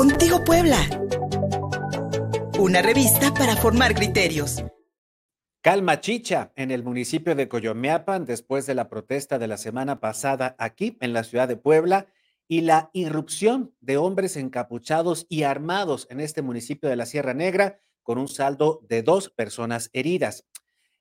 Contigo Puebla. Una revista para formar criterios. Calma chicha en el municipio de Coyomeapan después de la protesta de la semana pasada aquí en la ciudad de Puebla y la irrupción de hombres encapuchados y armados en este municipio de la Sierra Negra con un saldo de dos personas heridas.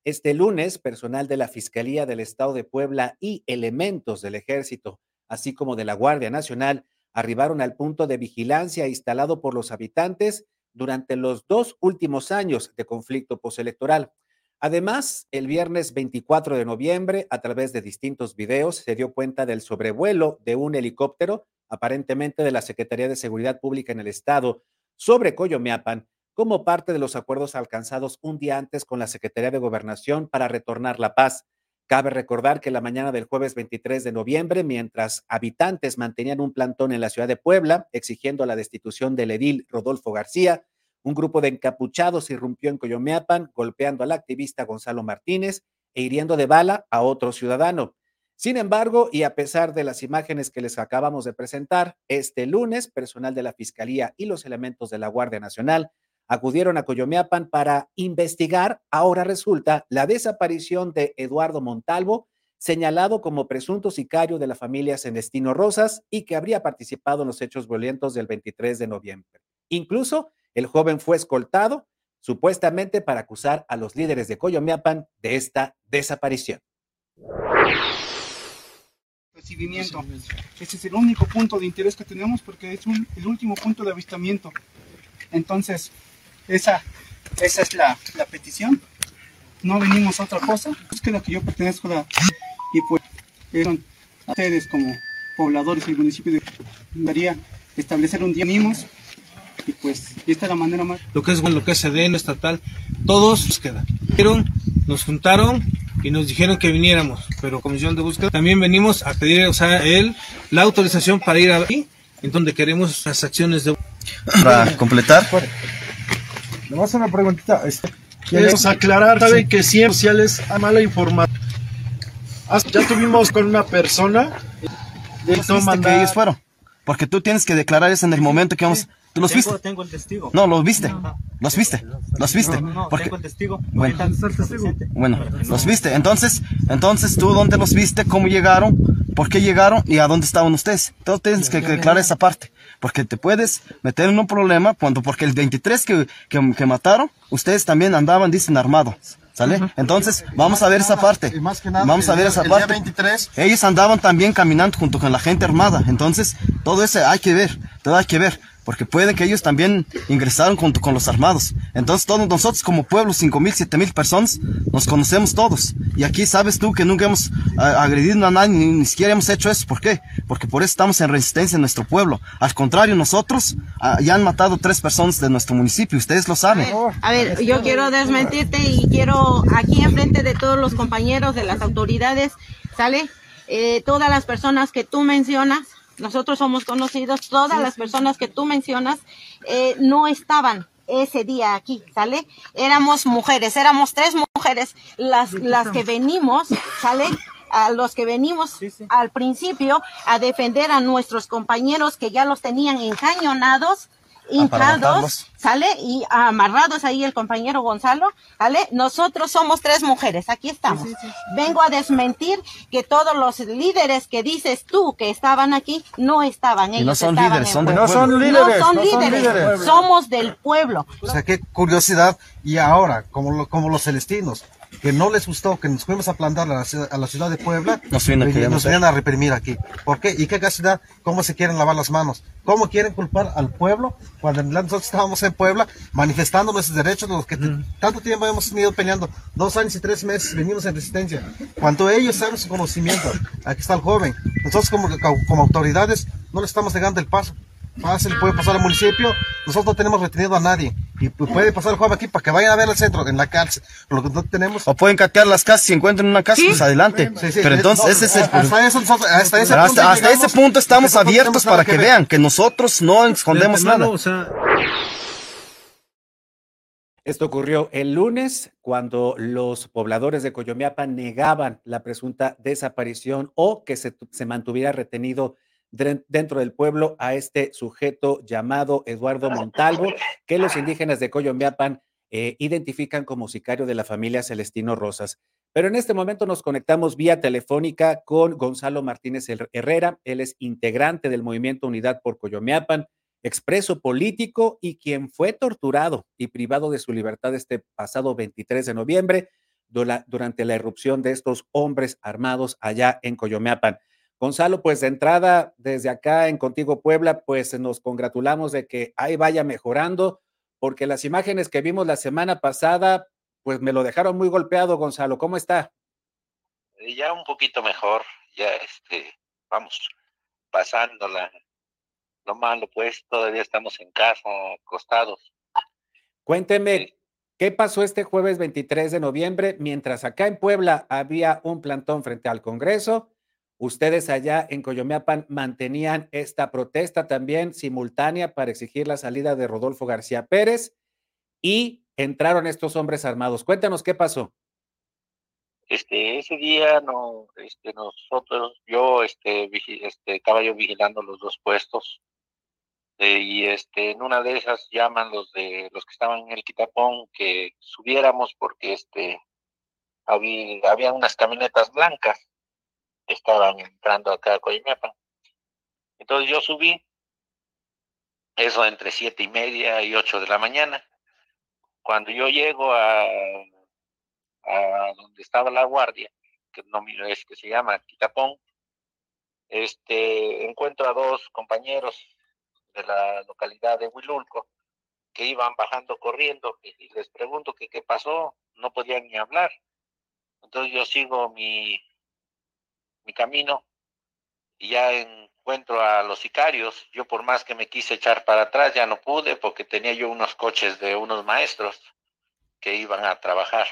Este lunes, personal de la Fiscalía del Estado de Puebla y elementos del Ejército, así como de la Guardia Nacional, arribaron al punto de vigilancia instalado por los habitantes durante los dos últimos años de conflicto postelectoral. Además, el viernes 24 de noviembre, a través de distintos videos, se dio cuenta del sobrevuelo de un helicóptero, aparentemente de la Secretaría de Seguridad Pública en el Estado, sobre Coyomeapan, como parte de los acuerdos alcanzados un día antes con la Secretaría de Gobernación para retornar la paz. Cabe recordar que la mañana del jueves 23 de noviembre, mientras habitantes mantenían un plantón en la ciudad de Puebla exigiendo la destitución del edil Rodolfo García, un grupo de encapuchados irrumpió en Coyomeapan, golpeando al activista Gonzalo Martínez e hiriendo de bala a otro ciudadano. Sin embargo, y a pesar de las imágenes que les acabamos de presentar, este lunes, personal de la Fiscalía y los elementos de la Guardia Nacional acudieron a Coyomeapan para investigar, ahora resulta, la desaparición de Eduardo Montalvo, señalado como presunto sicario de la familia Celestino Rosas y que habría participado en los hechos violentos del 23 de noviembre. Incluso el joven fue escoltado supuestamente para acusar a los líderes de Coyomeapan de esta desaparición. Recibimiento. Ese es el único punto de interés que tenemos porque es el último punto de avistamiento. Entonces, esa, esa es la, la petición. No venimos a otra cosa. Es que lo que yo pertenezco a la, y pues son ustedes como pobladores del municipio de Daría establecer un día mínimos y pues esta es la manera más lo que es bueno lo que es CDN estatal todos nos quedan nos juntaron y nos dijeron que viniéramos pero comisión de búsqueda también venimos a pedir o sea él la autorización para ir ahí en donde queremos las acciones de para completar Nomás una preguntita. Este, Queremos aclarar, saben que siempre sociales hay mala información. Ya tuvimos con una persona de ¿Viste que ellos fueron? Porque tú tienes que declarar eso en el momento que vamos. ¿Tú los viste? Tengo el testigo. No, los viste. Los viste. Los viste. No, Porque, tengo el testigo. bueno, bueno, los viste. Entonces, entonces tú dónde los viste, cómo llegaron, por qué llegaron y a dónde estaban ustedes. Entonces tienes que declarar esa parte. Porque te puedes meter en un problema cuando, porque el 23 que, que, que mataron, ustedes también andaban, dicen, armados. ¿Sale? Entonces, vamos a ver esa parte. Y más que nada, Vamos a ver esa parte. 23. Ellos andaban también caminando junto con la gente armada. Entonces, todo eso hay que ver, todo hay que ver. Porque puede que ellos también ingresaron junto con los armados. Entonces, todos nosotros como pueblo, cinco mil, siete mil personas, nos conocemos todos. Y aquí sabes tú que nunca hemos ah, agredido a nadie, ni, ni siquiera hemos hecho eso. ¿Por qué? Porque por eso estamos en resistencia en nuestro pueblo. Al contrario, nosotros ah, ya han matado tres personas de nuestro municipio. Ustedes lo saben. A ver, yo quiero desmentirte y quiero aquí enfrente de todos los compañeros de las autoridades, ¿sale? Eh, todas las personas que tú mencionas, nosotros somos conocidos, todas las personas que tú mencionas eh, no estaban ese día aquí, ¿sale? Éramos mujeres, éramos tres mujeres las, las que venimos, ¿sale? A los que venimos al principio a defender a nuestros compañeros que ya los tenían encañonados, hincados, matarlos. ¿sale? Y amarrados ahí el compañero Gonzalo, ¿sale? Nosotros somos tres mujeres, aquí estamos. Vengo a desmentir que todos los líderes que dices tú que estaban aquí no estaban. Y Ellos no son estaban líderes, son del. No son líderes. No son no son líderes, líderes. somos del pueblo. O sea, qué curiosidad. Y ahora, como, lo- como los celestinos, que no les gustó que nos fuimos a plantar a la, ciudad- a la ciudad de Puebla, Nos vienen a nos vienen reprimir aquí. ¿Por qué? ¿Y qué casualidad? ¿Cómo se quieren lavar las manos? ¿Cómo quieren culpar al pueblo cuando nosotros estábamos en Puebla manifestando nuestros derechos, los que t- tanto tiempo hemos venido peleando? Dos años y tres meses venimos en resistencia. Cuando ellos saben su conocimiento, aquí está el joven. Nosotros como, como autoridades no le estamos negando el paso. Fácil, puede pasar al municipio. Nosotros no tenemos retenido a nadie. Y pu- puede pasar el joven aquí para que vayan a ver el centro, en la cárcel. Lo que no tenemos. O pueden catear las casas si encuentran una casa, pues adelante. Sí, sí, Pero entonces no, ese es el hasta eso nosotros- hasta ese punto hasta, ese punto estamos hasta ese punto abiertos para que vean que nosotros no escondemos nada. o sea, Esto ocurrió el lunes cuando los pobladores de Coyomeapan negaban la presunta desaparición o que se, se mantuviera retenido dentro del pueblo a este sujeto llamado Eduardo Montalvo, que los indígenas de Coyomiapan eh, identifican como sicario de la familia Celestino Rosas. Pero en este momento nos conectamos vía telefónica con Gonzalo Martínez Herrera. Él es integrante del movimiento Unidad por Coyomiapan, expreso político y quien fue torturado y privado de su libertad este pasado 23 de noviembre durante la irrupción de estos hombres armados allá en Coyomeapan. Gonzalo, pues de entrada, desde acá en Contigo Puebla, pues nos congratulamos de que ahí vaya mejorando, porque las imágenes que vimos la semana pasada, pues me lo dejaron muy golpeado, Gonzalo. ¿Cómo está? Ya un poquito mejor, ya este, vamos pasándola. Lo malo, pues todavía estamos en casa, acostados. Cuénteme, ¿qué pasó este jueves 23 de noviembre mientras acá en Puebla había un plantón frente al Congreso? Ustedes allá en Coyomeapan mantenían esta protesta también simultánea para exigir la salida de Rodolfo García Pérez y entraron estos hombres armados. Cuéntanos qué pasó. Este, ese día no, este, nosotros, yo, este, este, estaba yo vigilando los dos puestos eh, y este, en una de esas llaman los de los que estaban en el Quitapón que subiéramos porque este, había, había unas camionetas blancas estaban entrando acá a Coyimepan. Entonces yo subí, eso entre siete y media y ocho de la mañana. Cuando yo llego a, a donde estaba la guardia, que no es que se llama Quitapón, este, encuentro a dos compañeros de la localidad de Huilulco que iban bajando corriendo y les pregunto que qué pasó, no podían ni hablar. Entonces yo sigo mi, mi camino y ya encuentro a los sicarios. Yo por más que me quise echar para atrás ya no pude porque tenía yo unos coches de unos maestros que iban a trabajar.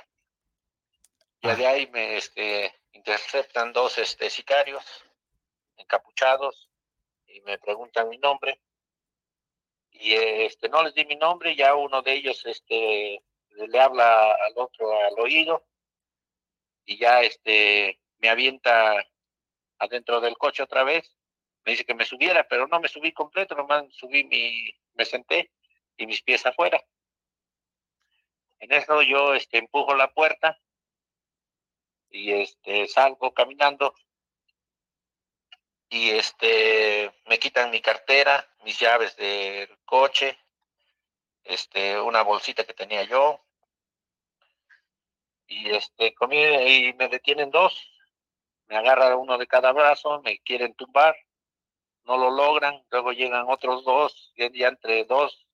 Y de ahí me este, interceptan dos este, sicarios encapuchados y me preguntan mi nombre. Y este, no les di mi nombre, ya uno de ellos este, le habla al otro al oído y ya este, me avienta adentro del coche otra vez. Me dice que me subiera, pero no me subí completo, nomás subí mi, me senté y mis pies afuera. En eso yo este, empujo la puerta y este, salgo caminando y este, me quitan mi cartera, mis llaves del coche, este, una bolsita que tenía yo y este, comí, y me detienen dos me agarra uno de cada brazo, me quieren tumbar, no lo logran, luego llegan otros dos, ya entre dos,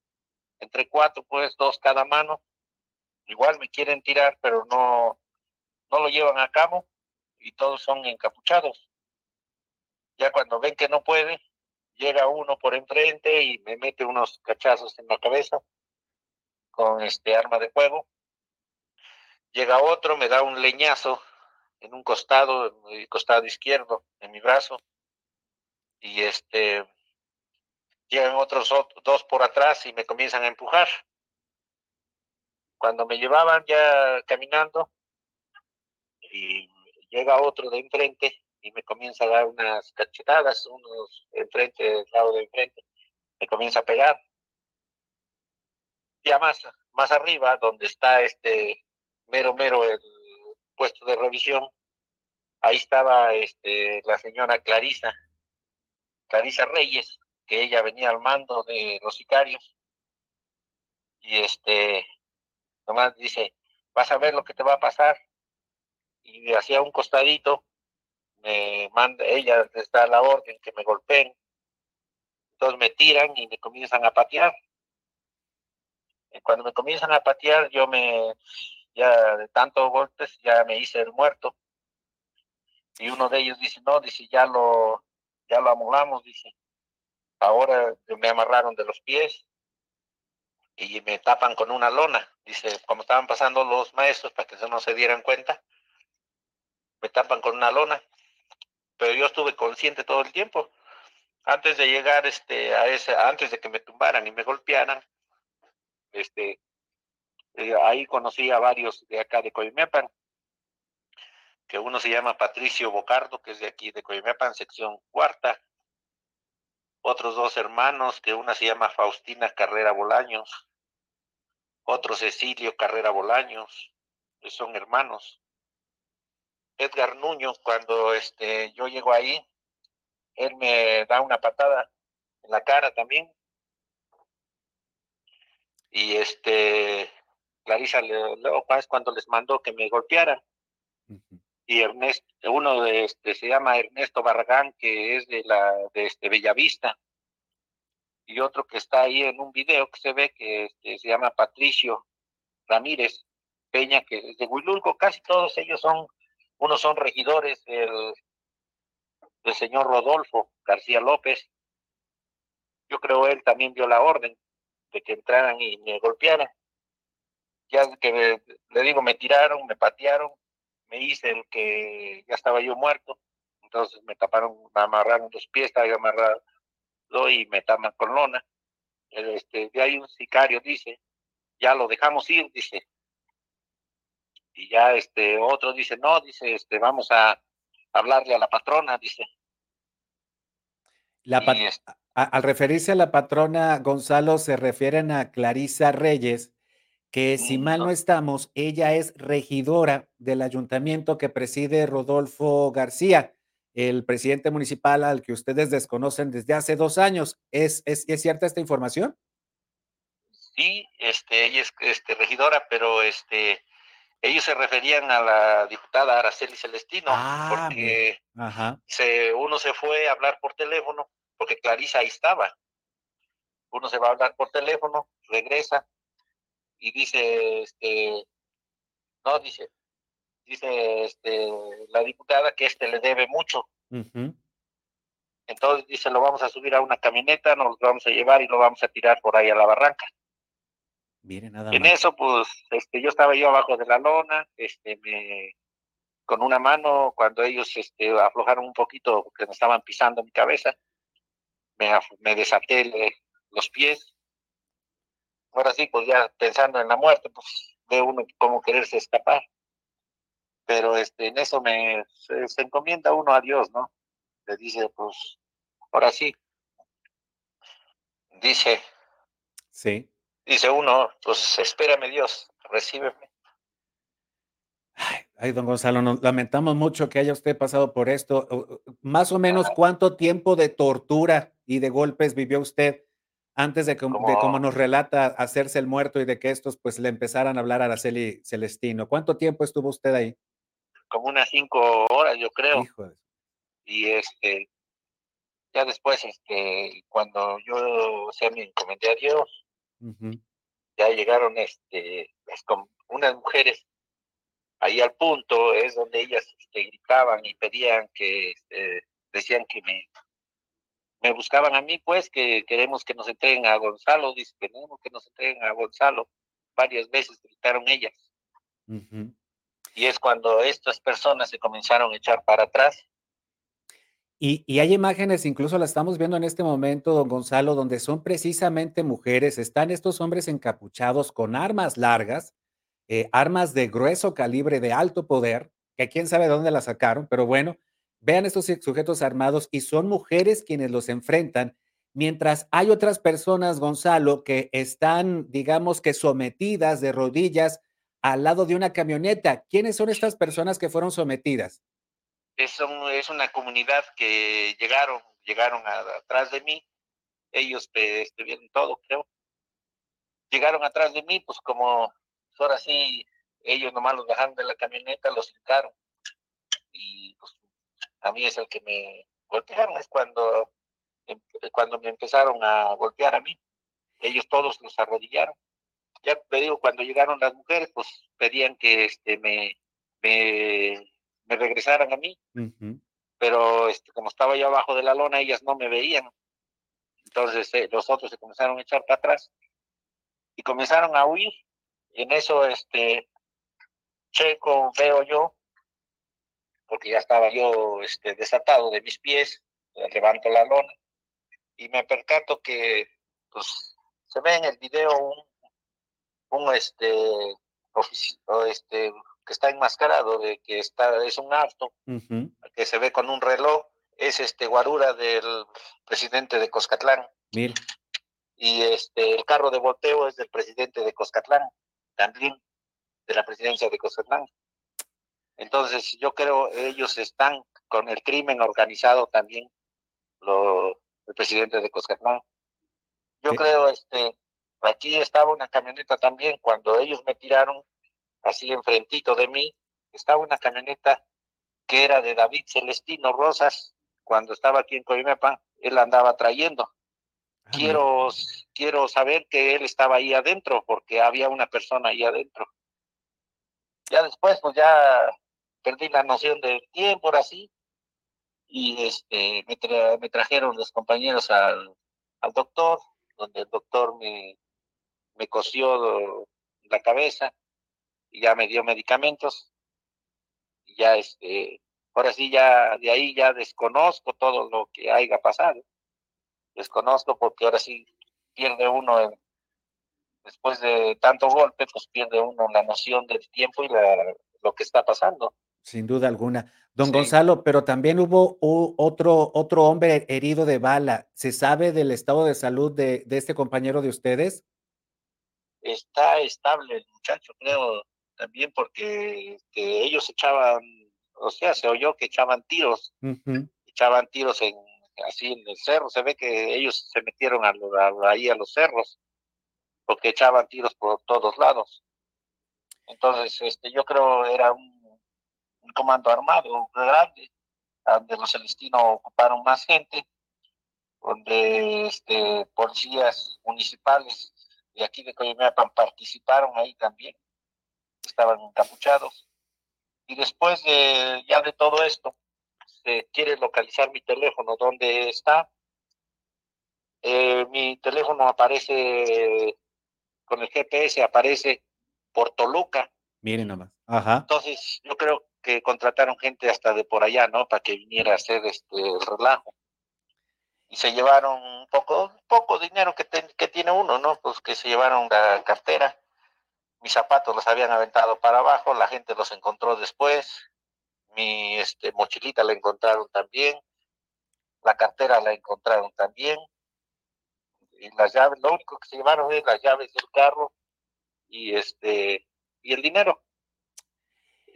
entre cuatro, pues dos cada mano, igual me quieren tirar, pero no, no lo llevan a cabo y todos son encapuchados. Ya cuando ven que no puede, llega uno por enfrente y me mete unos cachazos en la cabeza con este arma de fuego. Llega otro, me da un leñazo en un costado, en costado izquierdo, en mi brazo, y este llegan otros dos por atrás y me comienzan a empujar. Cuando me llevaban ya caminando, y llega otro de enfrente y me comienza a dar unas cachetadas, unos enfrente, del lado de enfrente, me comienza a pegar. Ya más, más arriba, donde está este mero mero el puesto de revisión, ahí estaba este, la señora Clarisa, Clarisa Reyes, que ella venía al mando de los sicarios. Y este, nomás dice, vas a ver lo que te va a pasar. Y hacía un costadito, me manda, ella les da la orden que me golpeen. Entonces me tiran y me comienzan a patear. Cuando me comienzan a patear, yo me, ya de tantos golpes, ya me hice el muerto. Y uno de ellos dice, no, dice, ya lo, ya lo amolamos, dice. Ahora me amarraron de los pies y me tapan con una lona. Dice, como estaban pasando los maestros para que no se dieran cuenta, me tapan con una lona. Pero yo estuve consciente todo el tiempo. Antes de llegar este, a ese, antes de que me tumbaran y me golpearan, este, eh, ahí conocí a varios de acá de Coimepan, que uno se llama Patricio Bocardo, que es de aquí de Coimepan, sección cuarta, otros dos hermanos, que una se llama Faustina Carrera Bolaños, otro Cecilio Carrera Bolaños, que son hermanos. Edgar Nuño, cuando este, yo llego ahí, él me da una patada en la cara también. Y este, Clarisa Leo Paz cuando les mandó que me golpearan. Y Ernesto, uno de este se llama Ernesto Barragán, que es de la de este Bellavista. Y otro que está ahí en un video que se ve que este, se llama Patricio Ramírez Peña, que es de Huilulco, casi todos ellos son, unos son regidores del, señor Rodolfo García López. Yo creo él también dio la orden de que entraran y me golpearan ya que le digo, me tiraron, me patearon, me hice el que ya estaba yo muerto, entonces me taparon, me amarraron los pies, estaba yo amarrado y me tapan con lona. Este, de ahí un sicario dice, ya lo dejamos ir, dice. Y ya este otro dice, no, dice, este, vamos a hablarle a la patrona, dice. La al referirse a la patrona Gonzalo, se refieren a Clarisa Reyes, que si mal no estamos, ella es regidora del ayuntamiento que preside Rodolfo García, el presidente municipal al que ustedes desconocen desde hace dos años. ¿Es, es, cierta esta información? Sí, este, ella es este, regidora, pero este, ellos se referían a la diputada Araceli Celestino, ah, porque Se, uno se fue a hablar por teléfono, porque Clarisa ahí estaba. Uno se va a hablar por teléfono, regresa, y dice, este, no, dice, dice este, la diputada que este le debe mucho. Entonces dice, lo vamos a subir a una camioneta, nos lo vamos a llevar y lo vamos a tirar por ahí a la barranca. Nada en eso, pues, este, yo estaba yo abajo de la lona, este, me, con una mano, cuando ellos este, aflojaron un poquito, porque me estaban pisando mi cabeza, me, me desaté los pies ahora sí, pues ya pensando en la muerte, pues ve uno como quererse escapar. Pero este, en eso me se, encomienda uno a Dios, ¿no? Le dice, pues, ahora sí. Dice. Sí. Dice uno, pues espérame Dios, recíbeme. Ay, don Gonzalo, nos lamentamos mucho que haya usted pasado por esto. Más o menos, ¿cuánto tiempo de tortura y de golpes vivió usted antes de, como, de como nos relata hacerse el muerto y de que estos pues le empezaran a hablar a Araceli Celestino. ¿Cuánto tiempo estuvo usted ahí? Como unas cinco horas, yo creo. Y este, ya después, este, cuando yo se me encomendé a Dios, ya llegaron este, unas mujeres ahí al punto, es donde ellas este, gritaban y pedían que, este, decían que me, me buscaban a mí, pues, que queremos que nos entreguen a Gonzalo, dice, queremos que nos entreguen a Gonzalo. Varias veces gritaron ellas. Y es cuando estas personas se comenzaron a echar para atrás. Y, y, hay imágenes, incluso las estamos viendo en este momento, don Gonzalo, donde son precisamente mujeres, están estos hombres encapuchados con armas largas, eh, armas de grueso calibre, de alto poder, que quién sabe dónde las sacaron, pero bueno, Vean estos sujetos armados y son mujeres quienes los enfrentan, mientras hay otras personas, Gonzalo, que están, digamos que sometidas de rodillas al lado de una camioneta. ¿Quiénes son estas personas que fueron sometidas? Es, es una comunidad que llegaron, llegaron atrás de mí. Ellos este, vieron todo, creo. Llegaron atrás de mí, pues como ahora sí, ellos nomás los bajaron de la camioneta, los quitaron. Y pues a mí es el que me golpearon, es cuando, em, cuando me empezaron a golpear a mí. Ellos todos los arrodillaron. Ya te digo, cuando llegaron las mujeres, pues pedían que este, me, me, regresaran a mí. Pero este, como estaba yo abajo de la lona, ellas no me veían. Entonces eh, los otros se comenzaron a echar para atrás y comenzaron a huir. Y en eso, este, checo, veo yo porque ya estaba yo este, desatado de mis pies, levanto la lona y me percato que pues, se ve en el video un, un este, este que está enmascarado, de que está, es un auto, que se ve con un reloj es este guarura del presidente de Coscatlán. Mira. Y este el carro de volteo es del presidente de Coscatlán, también de la presidencia de Coscatlán. Entonces, yo creo ellos están con el crimen organizado también, lo, el presidente de Coscatlán. Yo creo, este, aquí estaba una camioneta también, cuando ellos me tiraron así enfrentito de mí, estaba una camioneta que era de David Celestino Rosas, cuando estaba aquí en Coimepa, él andaba trayendo. Ah, Quiero, quiero saber que él estaba ahí adentro, porque había una persona ahí adentro. Ya después, pues ya perdí la noción del tiempo, ahora sí, y este, me, tra- me trajeron los compañeros al, al doctor, donde el doctor me, me cosió la cabeza y ya me dio medicamentos. Y ya, este, ahora sí, ya de ahí ya desconozco todo lo que haya pasado. Desconozco porque ahora sí pierde uno, el- después de tanto golpe, pues pierde uno la noción del tiempo y la, lo que está pasando. Sin duda alguna. Don Sí. Gonzalo, pero también hubo otro, otro hombre herido de bala. ¿Se sabe del estado de salud de, de este compañero de ustedes? está estable el muchacho, creo, también porque ellos echaban, o sea, se oyó que echaban tiros, echaban tiros en así en el cerro, se ve que ellos se metieron a, a- ahí a los cerros, porque echaban tiros por todos lados. Entonces, este, yo creo era un, un comando armado grande, donde los celestinos ocuparon más gente, donde este, policías municipales de aquí de Coyomeapan participaron ahí también, estaban encapuchados. Y después de ya de todo esto, se quiere localizar mi teléfono, ¿dónde está? Eh, mi teléfono aparece con el GPS, aparece por Toluca. Miren nomás. Ajá. Entonces, yo creo que contrataron gente hasta de por allá, ¿no? Para que viniera a hacer este el relajo. Y se llevaron un poco, poco dinero que, que tiene uno, ¿no? Pues que se llevaron la cartera. Mis zapatos los habían aventado para abajo, la gente los encontró después. Mi este, mochilita la encontraron también. La cartera la encontraron también. Y las llaves, lo único que se llevaron es las llaves del carro y este y el dinero.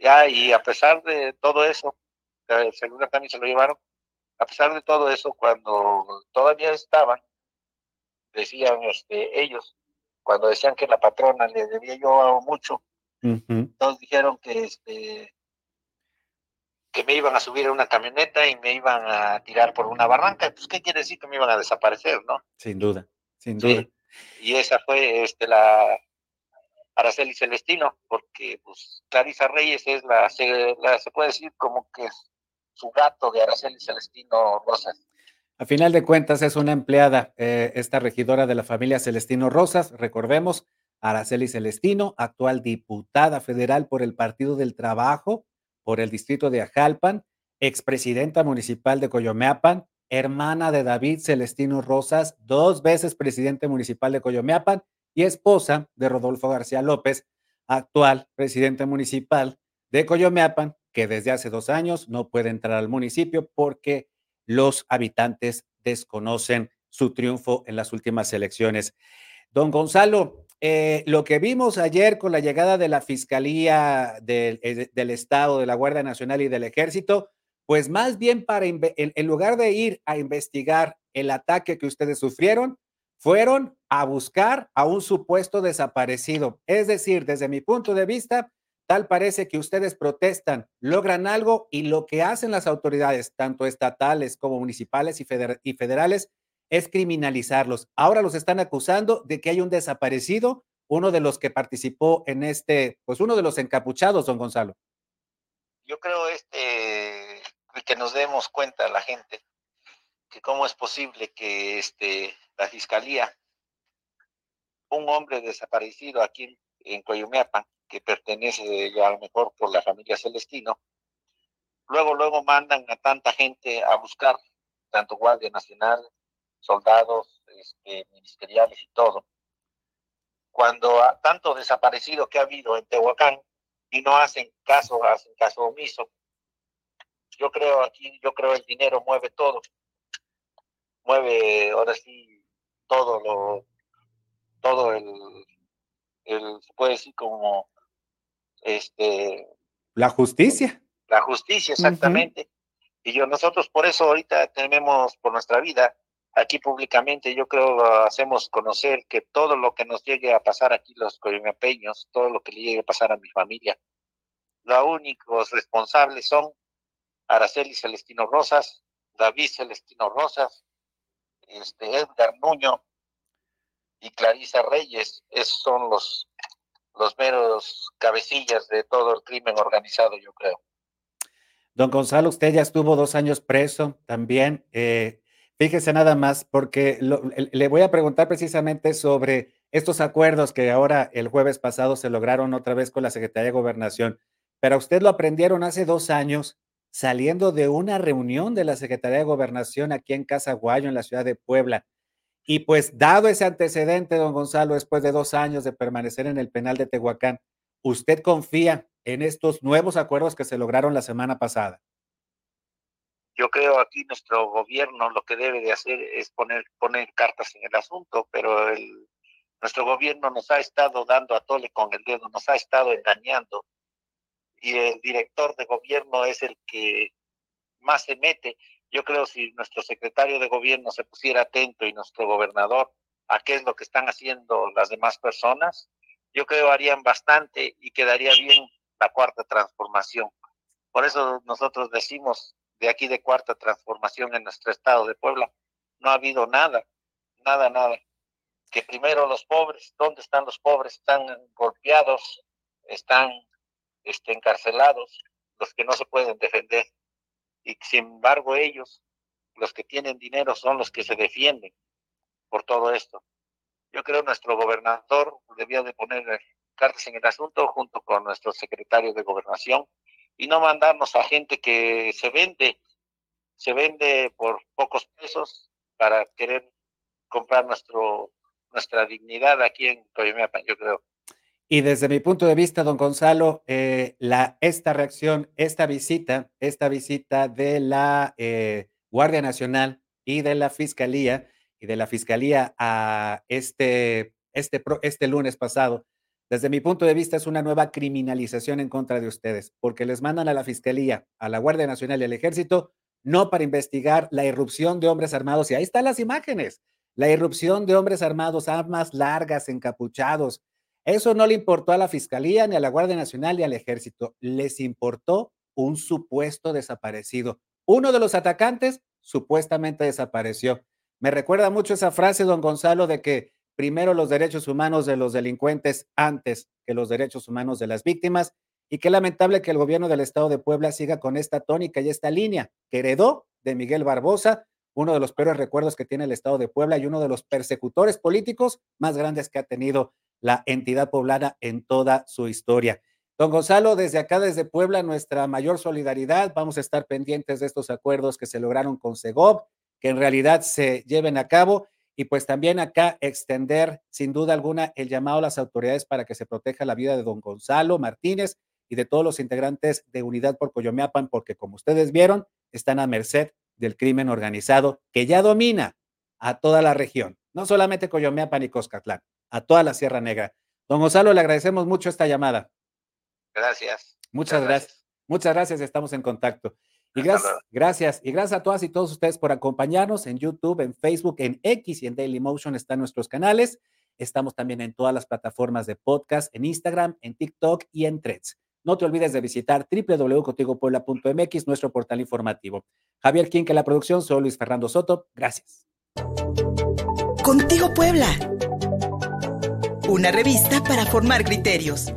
Ya, y a pesar de todo eso, celular también se lo llevaron, a pesar de todo eso, cuando todavía estaban, decían este, ellos, cuando decían que la patrona le debía yo mucho, Ujú. entonces dijeron que este que me iban a subir a una camioneta y me iban a tirar por una barranca, pues qué quiere decir que me iban a desaparecer, ¿no? Sin duda, sin Sí. duda. Y esa fue este la Araceli Celestino, porque pues Clarisa Reyes es la se, puede decir como que es su gato de Araceli Celestino Rosas. A final de cuentas, es una empleada, eh, esta regidora de la familia Celestino Rosas, recordemos, Araceli Celestino, actual diputada federal por el Partido del Trabajo, por el distrito de Ajalpan, expresidenta municipal de Coyomeapan, hermana de David Celestino Rosas, dos veces presidente municipal de Coyomeapan y esposa de Rodolfo García López, actual presidente municipal de Coyomeapan, que desde hace dos años no puede entrar al municipio porque los habitantes desconocen su triunfo en las últimas elecciones. Don Gonzalo, eh, lo que vimos ayer con la llegada de la Fiscalía del, eh, del Estado, de la Guardia Nacional y del Ejército, pues más bien para, en, en lugar de ir a investigar el ataque que ustedes sufrieron, fueron a buscar a un supuesto desaparecido. Es decir, desde mi punto de vista, tal parece que ustedes protestan, logran algo y lo que hacen las autoridades, tanto estatales como municipales y, feder- y federales, es criminalizarlos. Ahora los están acusando de que hay un desaparecido, uno de los que participó en este, pues uno de los encapuchados, don Gonzalo. Yo creo este que nos demos cuenta la gente que cómo es posible que este la fiscalía un hombre desaparecido aquí en, en que pertenece a lo mejor por la familia Celestino luego luego mandan a tanta gente a buscar tanto Guardia Nacional soldados este, ministeriales y todo cuando a tanto desaparecido que ha habido en Tehuacán y no hacen caso hacen caso omiso yo creo aquí, yo creo el dinero mueve todo. Mueve, ahora sí, todo lo, todo el, el se puede decir como, este... La justicia. La justicia, exactamente. Y yo, nosotros por eso ahorita tenemos por nuestra vida, aquí públicamente, yo creo hacemos conocer que todo lo que nos llegue a pasar aquí los coyomepeños, todo lo que le llegue a pasar a mi familia, los únicos responsables son Araceli Celestino Rosas, David Celestino Rosas, este Edgar Nuño y Clarisa Reyes. Esos son los, los meros cabecillas de todo el crimen organizado, yo creo. Don Gonzalo, usted ya estuvo dos años preso también. Eh, fíjese nada más, porque le voy a preguntar precisamente sobre estos acuerdos que ahora el jueves pasado se lograron otra vez con la Secretaría de Gobernación. Pero usted lo aprendieron hace dos años saliendo de una reunión de la Secretaría de Gobernación aquí en Casa Guayo, en la ciudad de Puebla. Y pues, dado ese antecedente, don Gonzalo, después de dos años de permanecer en el penal de Tehuacán, ¿usted confía en estos nuevos acuerdos que se lograron la semana pasada? Yo creo aquí nuestro gobierno lo que debe de hacer es poner, poner cartas en el asunto, pero el, nuestro gobierno nos ha estado dando a tole con el dedo, nos ha estado engañando y el director de gobierno es el que más se mete. Yo creo si nuestro secretario de gobierno se pusiera atento y nuestro gobernador a qué es lo que están haciendo las demás personas, yo creo harían bastante y quedaría bien la cuarta transformación. Por eso nosotros decimos de aquí de cuarta transformación en nuestro estado de Puebla, no ha habido nada, nada, nada. Que primero los pobres, ¿dónde están los pobres? Están golpeados, están este, encarcelados, los que no se pueden defender. Y sin embargo ellos, los que tienen dinero, son los que se defienden por todo esto. Yo creo nuestro gobernador debía de poner cartas en el asunto junto con nuestro secretario de gobernación y no mandarnos a gente que se vende, se vende por pocos pesos para querer comprar nuestro nuestra dignidad aquí en Coyomeapan, yo creo. Y desde mi punto de vista, don Gonzalo, eh, esta reacción, esta visita, esta visita de la eh, Guardia Nacional y de la Fiscalía, y de la Fiscalía a este, este, este lunes pasado, desde mi punto de vista, es una nueva criminalización en contra de ustedes, porque les mandan a la Fiscalía, a la Guardia Nacional y al Ejército, no para investigar la irrupción de hombres armados. Y ahí están las imágenes, la irrupción de hombres armados, armas largas, encapuchados. Eso no le importó a la Fiscalía, ni a la Guardia Nacional, ni al Ejército. Les importó un supuesto desaparecido. Uno de los atacantes supuestamente desapareció. Me recuerda mucho esa frase, don Gonzalo, de que primero los derechos humanos de los delincuentes antes que los derechos humanos de las víctimas. Y qué lamentable que el gobierno del estado de Puebla siga con esta tónica y esta línea que heredó de Miguel Barbosa, uno de los peores recuerdos que tiene el estado de Puebla y uno de los persecutores políticos más grandes que ha tenido la entidad poblana en toda su historia. Don Gonzalo, desde acá, desde Puebla, nuestra mayor solidaridad. Vamos a estar pendientes de estos acuerdos que se lograron con Segov, que en realidad se lleven a cabo y pues también acá extender sin duda alguna el llamado a las autoridades para que se proteja la vida de don Gonzalo Martínez y de todos los integrantes de Unidad por Coyomeapan, porque como ustedes vieron, están a merced del crimen organizado que ya domina a toda la región, no solamente Coyomeapan y Coscatlán, a toda la Sierra Negra. Don Gonzalo, le agradecemos mucho esta llamada. Gracias. Muchas gracias. Muchas gracias, estamos en contacto. Y gracias, gracias. Y gracias a todas y todos ustedes por acompañarnos en YouTube, en Facebook, en X y en Dailymotion están nuestros canales. Estamos también en todas las plataformas de podcast, en Instagram, en TikTok y en Threads. No te olvides de visitar www.contigopuebla.mx, nuestro portal informativo. Javier King, que la producción, soy Luis Fernando Soto. Gracias. Contigo Puebla. Una revista para formar criterios.